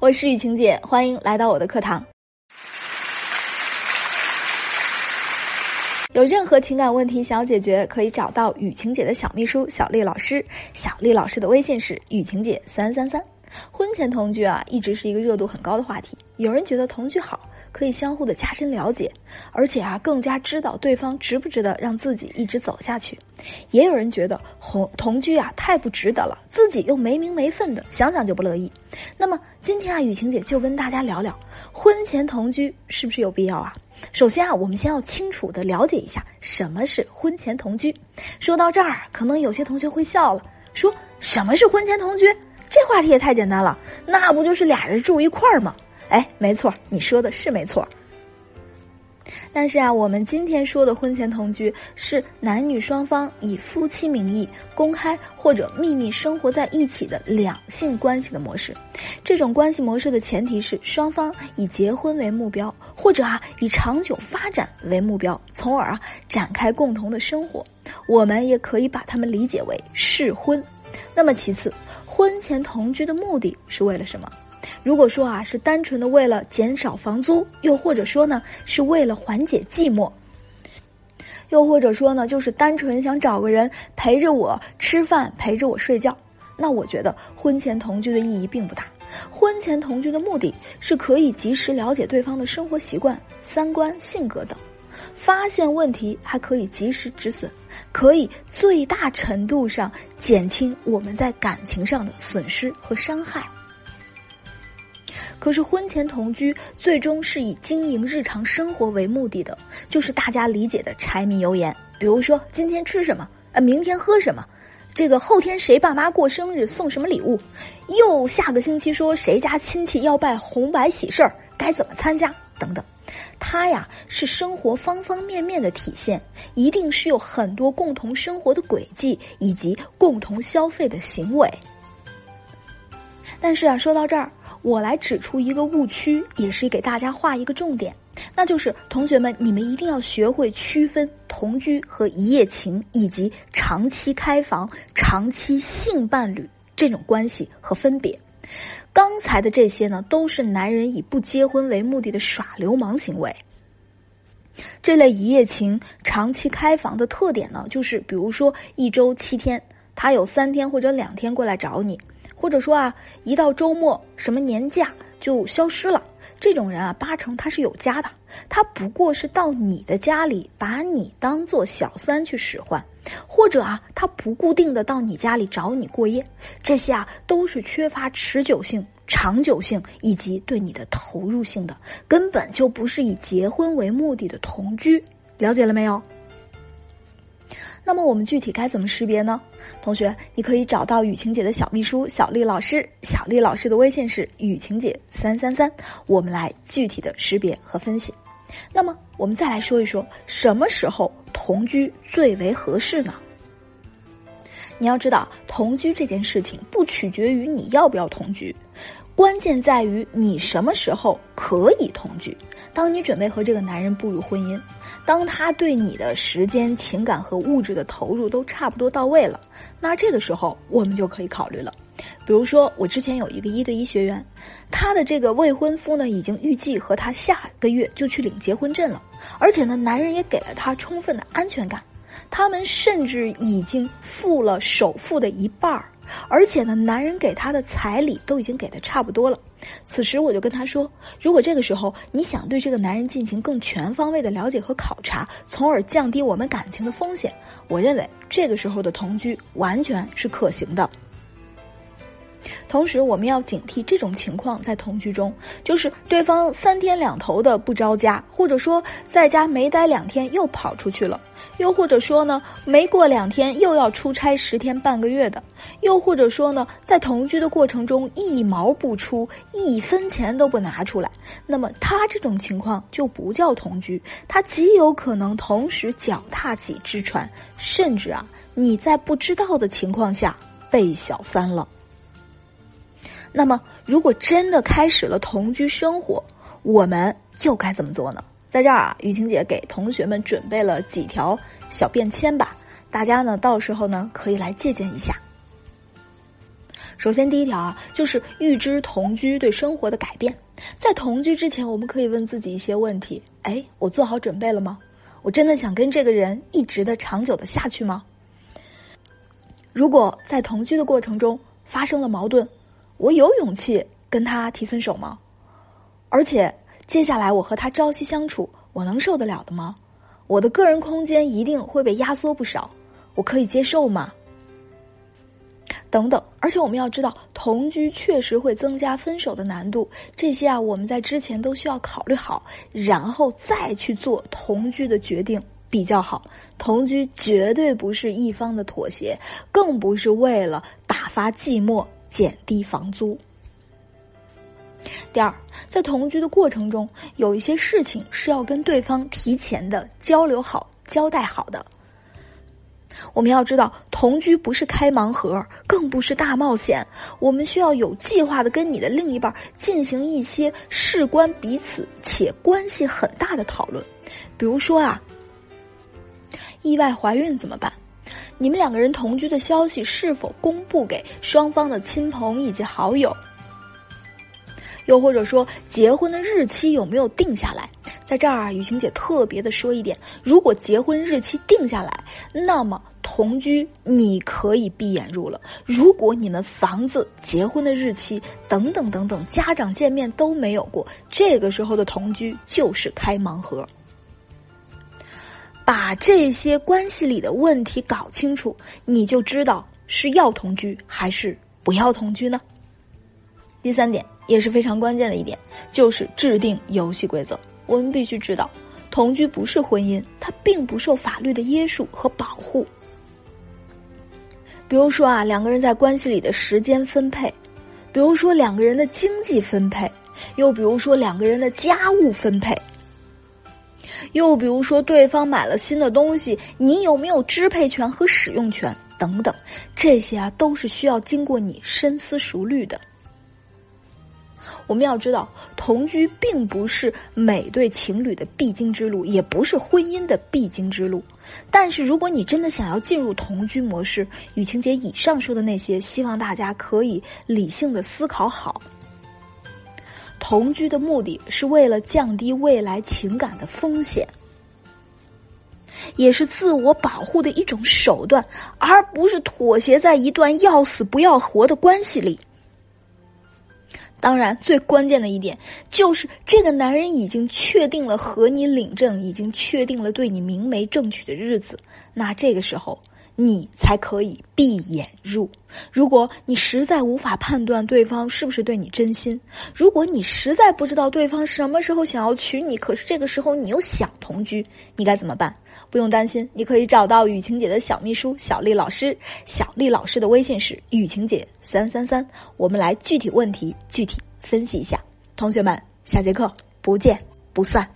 我是雨晴姐，欢迎来到我的课堂。有任何情感问题想要解决，可以找到雨晴姐的小秘书小丽老师。小丽老师的微信是雨晴姐三三三。婚前同居啊，一直是一个热度很高的话题。有人觉得同居好。可以相互的加深了解，而且啊，更加知道对方值不值得让自己一直走下去。也有人觉得同同居啊太不值得了，自己又没名没分的，想想就不乐意。那么今天啊，雨晴姐就跟大家聊聊婚前同居是不是有必要啊？首先啊，我们先要清楚的了解一下什么是婚前同居。说到这儿，可能有些同学会笑了，说什么是婚前同居？这话题也太简单了，那不就是俩人住一块儿吗？哎，没错，你说的是没错。但是啊，我们今天说的婚前同居是男女双方以夫妻名义公开或者秘密生活在一起的两性关系的模式。这种关系模式的前提是双方以结婚为目标，或者啊以长久发展为目标，从而啊展开共同的生活。我们也可以把他们理解为试婚。那么其次，婚前同居的目的是为了什么？如果说啊是单纯的为了减少房租，又或者说呢是为了缓解寂寞，又或者说呢就是单纯想找个人陪着我吃饭、陪着我睡觉，那我觉得婚前同居的意义并不大。婚前同居的目的是可以及时了解对方的生活习惯、三观、性格等，发现问题还可以及时止损，可以最大程度上减轻我们在感情上的损失和伤害。可是婚前同居最终是以经营日常生活为目的的，就是大家理解的柴米油盐。比如说今天吃什么，呃，明天喝什么，这个后天谁爸妈过生日送什么礼物，又下个星期说谁家亲戚要办红白喜事儿，该怎么参加等等。它呀是生活方方面面的体现，一定是有很多共同生活的轨迹以及共同消费的行为。但是啊，说到这儿。我来指出一个误区，也是给大家画一个重点，那就是同学们，你们一定要学会区分同居和一夜情，以及长期开房、长期性伴侣这种关系和分别。刚才的这些呢，都是男人以不结婚为目的的耍流氓行为。这类一夜情、长期开房的特点呢，就是比如说一周七天，他有三天或者两天过来找你。或者说啊，一到周末什么年假就消失了。这种人啊，八成他是有家的，他不过是到你的家里把你当做小三去使唤，或者啊，他不固定的到你家里找你过夜。这些啊，都是缺乏持久性、长久性以及对你的投入性的，根本就不是以结婚为目的的同居。了解了没有？那么我们具体该怎么识别呢？同学，你可以找到雨晴姐的小秘书小丽老师，小丽老师的微信是雨晴姐三三三，我们来具体的识别和分析。那么我们再来说一说，什么时候同居最为合适呢？你要知道，同居这件事情不取决于你要不要同居。关键在于你什么时候可以同居。当你准备和这个男人步入婚姻，当他对你的时间、情感和物质的投入都差不多到位了，那这个时候我们就可以考虑了。比如说，我之前有一个一对一学员，他的这个未婚夫呢，已经预计和他下个月就去领结婚证了，而且呢，男人也给了他充分的安全感，他们甚至已经付了首付的一半儿。而且呢，男人给她的彩礼都已经给的差不多了。此时我就跟她说，如果这个时候你想对这个男人进行更全方位的了解和考察，从而降低我们感情的风险，我认为这个时候的同居完全是可行的。同时，我们要警惕这种情况在同居中，就是对方三天两头的不着家，或者说在家没待两天又跑出去了，又或者说呢，没过两天又要出差十天半个月的，又或者说呢，在同居的过程中一毛不出，一分钱都不拿出来，那么他这种情况就不叫同居，他极有可能同时脚踏几只船，甚至啊，你在不知道的情况下被小三了。那么，如果真的开始了同居生活，我们又该怎么做呢？在这儿啊，雨晴姐给同学们准备了几条小便签吧，大家呢到时候呢可以来借鉴一下。首先，第一条啊，就是预知同居对生活的改变。在同居之前，我们可以问自己一些问题：哎，我做好准备了吗？我真的想跟这个人一直的、长久的下去吗？如果在同居的过程中发生了矛盾，我有勇气跟他提分手吗？而且，接下来我和他朝夕相处，我能受得了的吗？我的个人空间一定会被压缩不少，我可以接受吗？等等，而且我们要知道，同居确实会增加分手的难度。这些啊，我们在之前都需要考虑好，然后再去做同居的决定比较好。同居绝对不是一方的妥协，更不是为了打发寂寞、减低房租。第二，在同居的过程中，有一些事情是要跟对方提前的交流好、交代好的。我们要知道，同居不是开盲盒，更不是大冒险。我们需要有计划的跟你的另一半进行一些事关彼此且关系很大的讨论。比如说啊，意外怀孕怎么办？你们两个人同居的消息是否公布给双方的亲朋以及好友？又或者说，结婚的日期有没有定下来？在这儿啊，雨晴姐特别的说一点：如果结婚日期定下来，那么同居你可以闭眼入了；如果你们房子、结婚的日期等等等等，家长见面都没有过，这个时候的同居就是开盲盒。把这些关系里的问题搞清楚，你就知道是要同居还是不要同居呢？第三点也是非常关键的一点，就是制定游戏规则。我们必须知道，同居不是婚姻，它并不受法律的约束和保护。比如说啊，两个人在关系里的时间分配，比如说两个人的经济分配，又比如说两个人的家务分配，又比如说对方买了新的东西，你有没有支配权和使用权等等，这些啊都是需要经过你深思熟虑的。我们要知道，同居并不是每对情侣的必经之路，也不是婚姻的必经之路。但是，如果你真的想要进入同居模式，雨晴姐以上说的那些，希望大家可以理性的思考好。同居的目的是为了降低未来情感的风险，也是自我保护的一种手段，而不是妥协在一段要死不要活的关系里。当然，最关键的一点就是这个男人已经确定了和你领证，已经确定了对你明媒正娶的日子。那这个时候，你才可以闭眼入。如果你实在无法判断对方是不是对你真心，如果你实在不知道对方什么时候想要娶你，可是这个时候你又想同居，你该怎么办？不用担心，你可以找到雨晴姐的小秘书小丽老师。小丽老师的微信是雨晴姐三三三。我们来具体问题具体分析一下。同学们，下节课不见不散。